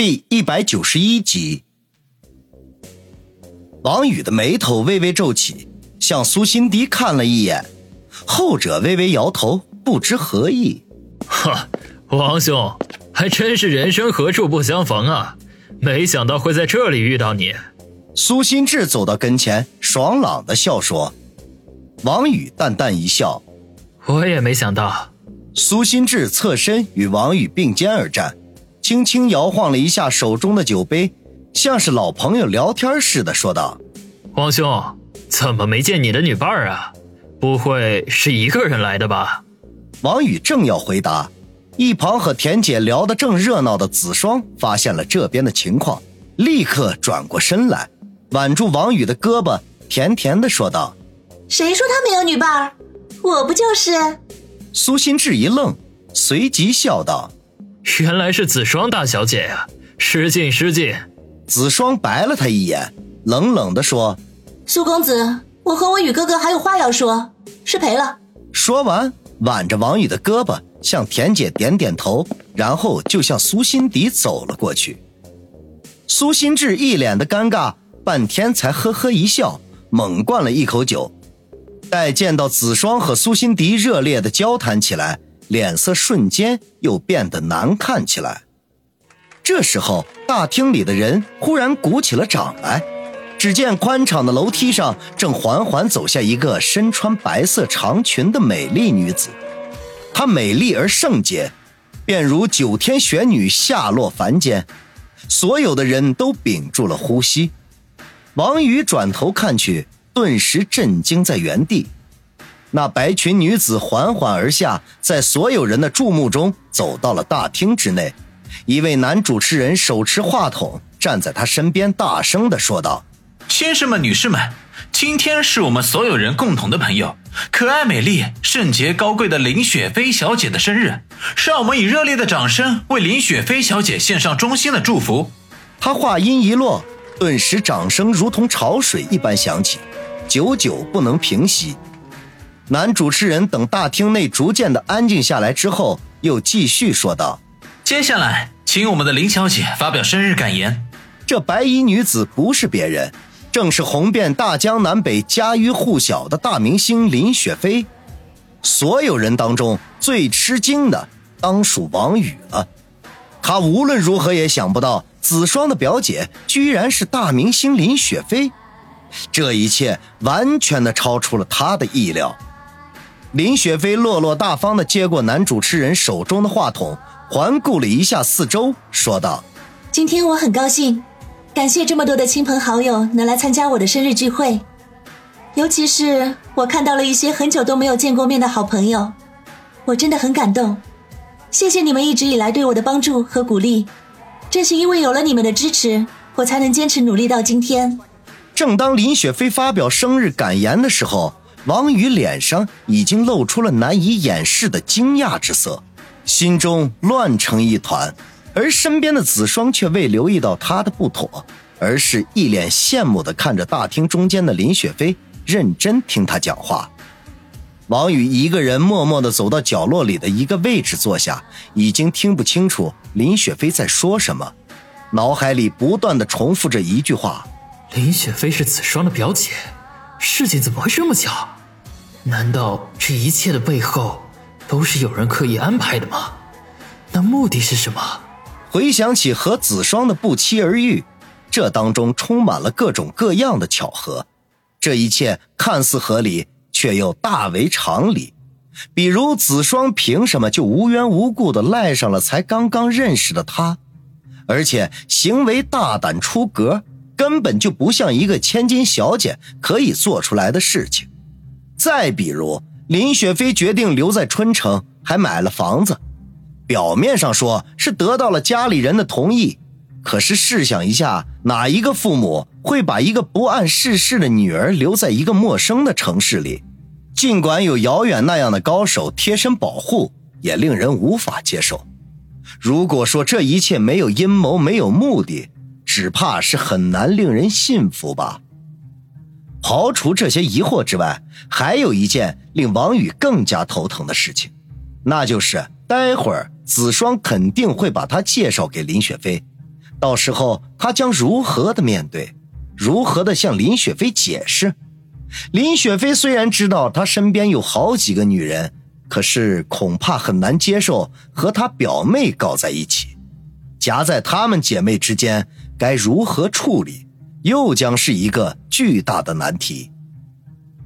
第一百九十一集，王宇的眉头微微皱起，向苏辛迪看了一眼，后者微微摇头，不知何意。哈，王兄，还真是人生何处不相逢啊！没想到会在这里遇到你。苏心志走到跟前，爽朗的笑说。王宇淡淡一笑，我也没想到。苏心志侧身与王宇并肩而战。轻轻摇晃了一下手中的酒杯，像是老朋友聊天似的说道：“王兄，怎么没见你的女伴啊？不会是一个人来的吧？”王宇正要回答，一旁和田姐聊得正热闹的子双发现了这边的情况，立刻转过身来，挽住王宇的胳膊，甜甜的说道：“谁说他没有女伴？我不就是？”苏心志一愣，随即笑道。原来是子双大小姐呀，失敬失敬。子双白了他一眼，冷冷地说：“苏公子，我和我宇哥哥还有话要说，失陪了。”说完，挽着王宇的胳膊，向田姐点点头，然后就向苏心迪走了过去。苏心志一脸的尴尬，半天才呵呵一笑，猛灌了一口酒。待见到子双和苏心迪热烈的交谈起来。脸色瞬间又变得难看起来。这时候，大厅里的人忽然鼓起了掌来。只见宽敞的楼梯上，正缓缓走下一个身穿白色长裙的美丽女子。她美丽而圣洁，便如九天玄女下落凡间。所有的人都屏住了呼吸。王宇转头看去，顿时震惊在原地。那白裙女子缓缓而下，在所有人的注目中走到了大厅之内。一位男主持人手持话筒站在她身边，大声的说道：“先生们、女士们，今天是我们所有人共同的朋友，可爱、美丽、圣洁、高贵的林雪飞小姐的生日。让我们以热烈的掌声为林雪飞小姐献上衷心的祝福。”他话音一落，顿时掌声如同潮水一般响起，久久不能平息。男主持人等大厅内逐渐的安静下来之后，又继续说道：“接下来，请我们的林小姐发表生日感言。这白衣女子不是别人，正是红遍大江南北、家喻户晓的大明星林雪飞。所有人当中最吃惊的，当属王宇了。他无论如何也想不到，子双的表姐居然是大明星林雪飞。这一切完全的超出了他的意料。”林雪飞落落大方地接过男主持人手中的话筒，环顾了一下四周，说道：“今天我很高兴，感谢这么多的亲朋好友能来参加我的生日聚会，尤其是我看到了一些很久都没有见过面的好朋友，我真的很感动。谢谢你们一直以来对我的帮助和鼓励，正是因为有了你们的支持，我才能坚持努力到今天。”正当林雪飞发表生日感言的时候。王宇脸上已经露出了难以掩饰的惊讶之色，心中乱成一团，而身边的子双却未留意到他的不妥，而是一脸羡慕地看着大厅中间的林雪飞，认真听他讲话。王宇一个人默默地走到角落里的一个位置坐下，已经听不清楚林雪飞在说什么，脑海里不断地重复着一句话：“林雪飞是子双的表姐，事情怎么会这么巧？”难道这一切的背后都是有人刻意安排的吗？那目的是什么？回想起和子双的不期而遇，这当中充满了各种各样的巧合。这一切看似合理，却又大为常理。比如子双凭什么就无缘无故的赖上了才刚刚认识的他？而且行为大胆出格，根本就不像一个千金小姐可以做出来的事情。再比如，林雪飞决定留在春城，还买了房子，表面上说是得到了家里人的同意，可是试想一下，哪一个父母会把一个不谙世事的女儿留在一个陌生的城市里？尽管有遥远那样的高手贴身保护，也令人无法接受。如果说这一切没有阴谋，没有目的，只怕是很难令人信服吧。刨除这些疑惑之外，还有一件令王宇更加头疼的事情，那就是待会儿子双肯定会把他介绍给林雪飞，到时候他将如何的面对，如何的向林雪飞解释？林雪飞虽然知道他身边有好几个女人，可是恐怕很难接受和他表妹搞在一起。夹在她们姐妹之间，该如何处理，又将是一个巨大的难题。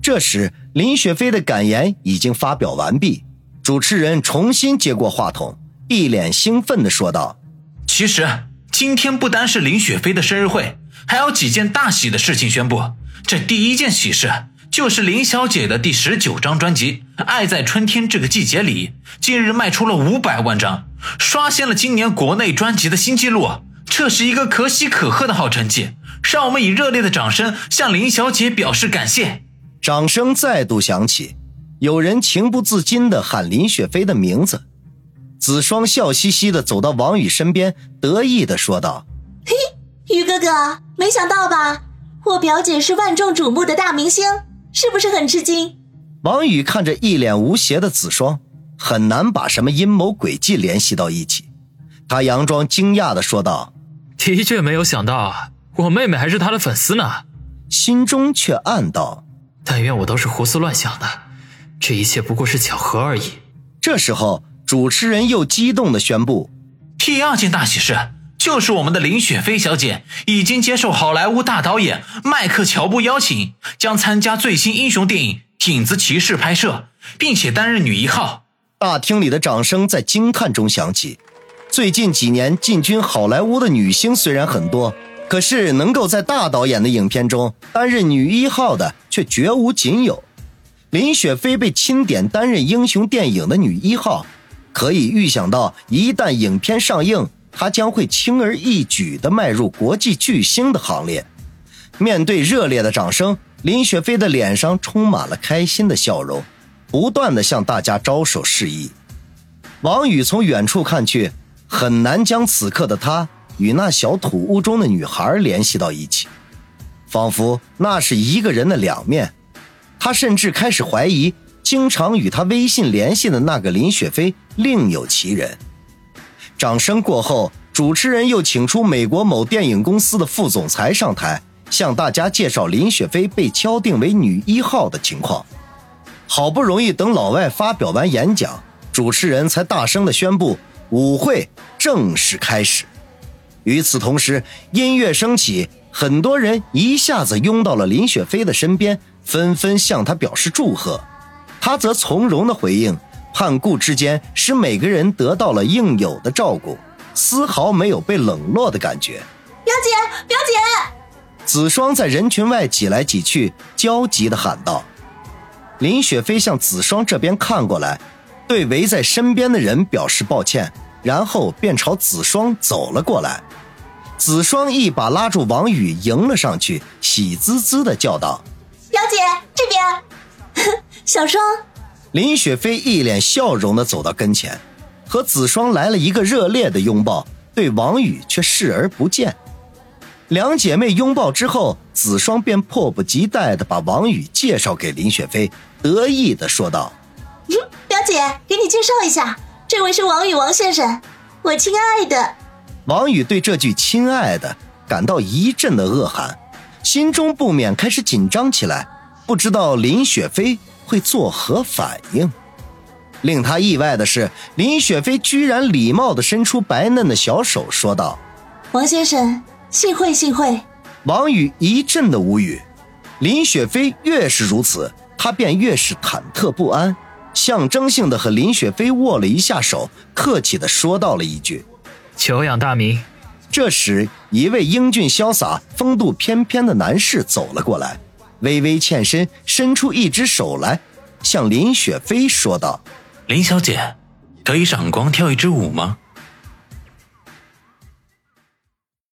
这时，林雪飞的感言已经发表完毕，主持人重新接过话筒，一脸兴奋地说道：“其实今天不单是林雪飞的生日会，还有几件大喜的事情宣布。这第一件喜事就是林小姐的第十九张专辑《爱在春天这个季节里》，近日卖出了五百万张，刷新了今年国内专辑的新纪录。这是一个可喜可贺的好成绩，让我们以热烈的掌声向林小姐表示感谢。”掌声再度响起，有人情不自禁地喊林雪飞的名字。子双笑嘻嘻地走到王宇身边，得意地说道：“嘿，宇哥哥，没想到吧？我表姐是万众瞩目的大明星，是不是很吃惊？”王宇看着一脸无邪的子双，很难把什么阴谋诡计联系到一起。他佯装惊讶地说道：“的确没有想到，我妹妹还是他的粉丝呢。”心中却暗道。但愿我都是胡思乱想的，这一切不过是巧合而已。这时候，主持人又激动地宣布：第二件大喜事就是我们的林雪飞小姐已经接受好莱坞大导演迈克乔布邀请，将参加最新英雄电影《影子骑士》拍摄，并且担任女一号。大厅里的掌声在惊叹中响起。最近几年进军好莱坞的女星虽然很多。可是，能够在大导演的影片中担任女一号的却绝无仅有。林雪飞被钦点担任英雄电影的女一号，可以预想到，一旦影片上映，她将会轻而易举地迈入国际巨星的行列。面对热烈的掌声，林雪飞的脸上充满了开心的笑容，不断地向大家招手示意。王宇从远处看去，很难将此刻的他。与那小土屋中的女孩联系到一起，仿佛那是一个人的两面。他甚至开始怀疑，经常与他微信联系的那个林雪飞另有其人。掌声过后，主持人又请出美国某电影公司的副总裁上台，向大家介绍林雪飞被敲定为女一号的情况。好不容易等老外发表完演讲，主持人才大声地宣布舞会正式开始。与此同时，音乐升起，很多人一下子拥到了林雪飞的身边，纷纷向他表示祝贺。他则从容的回应，盼顾之间使每个人得到了应有的照顾，丝毫没有被冷落的感觉。表姐，表姐！子双在人群外挤来挤去，焦急的喊道。林雪飞向子双这边看过来，对围在身边的人表示抱歉。然后便朝子双走了过来，子双一把拉住王宇，迎了上去，喜滋滋的叫道：“表姐这边，小双。”林雪飞一脸笑容的走到跟前，和子双来了一个热烈的拥抱，对王宇却视而不见。两姐妹拥抱之后，子双便迫不及待的把王宇介绍给林雪飞，得意的说道：“嗯，表姐，给你介绍一下。”这位是王宇，王先生，我亲爱的。王宇对这句“亲爱的”感到一阵的恶寒，心中不免开始紧张起来，不知道林雪飞会作何反应。令他意外的是，林雪飞居然礼貌的伸出白嫩的小手，说道：“王先生，幸会，幸会。”王宇一阵的无语。林雪飞越是如此，他便越是忐忑不安。象征性的和林雪飞握了一下手，客气的说道了一句：“久仰大名。”这时，一位英俊潇洒、风度翩翩的男士走了过来，微微欠身，伸出一只手来，向林雪飞说道：“林小姐，可以赏光跳一支舞吗？”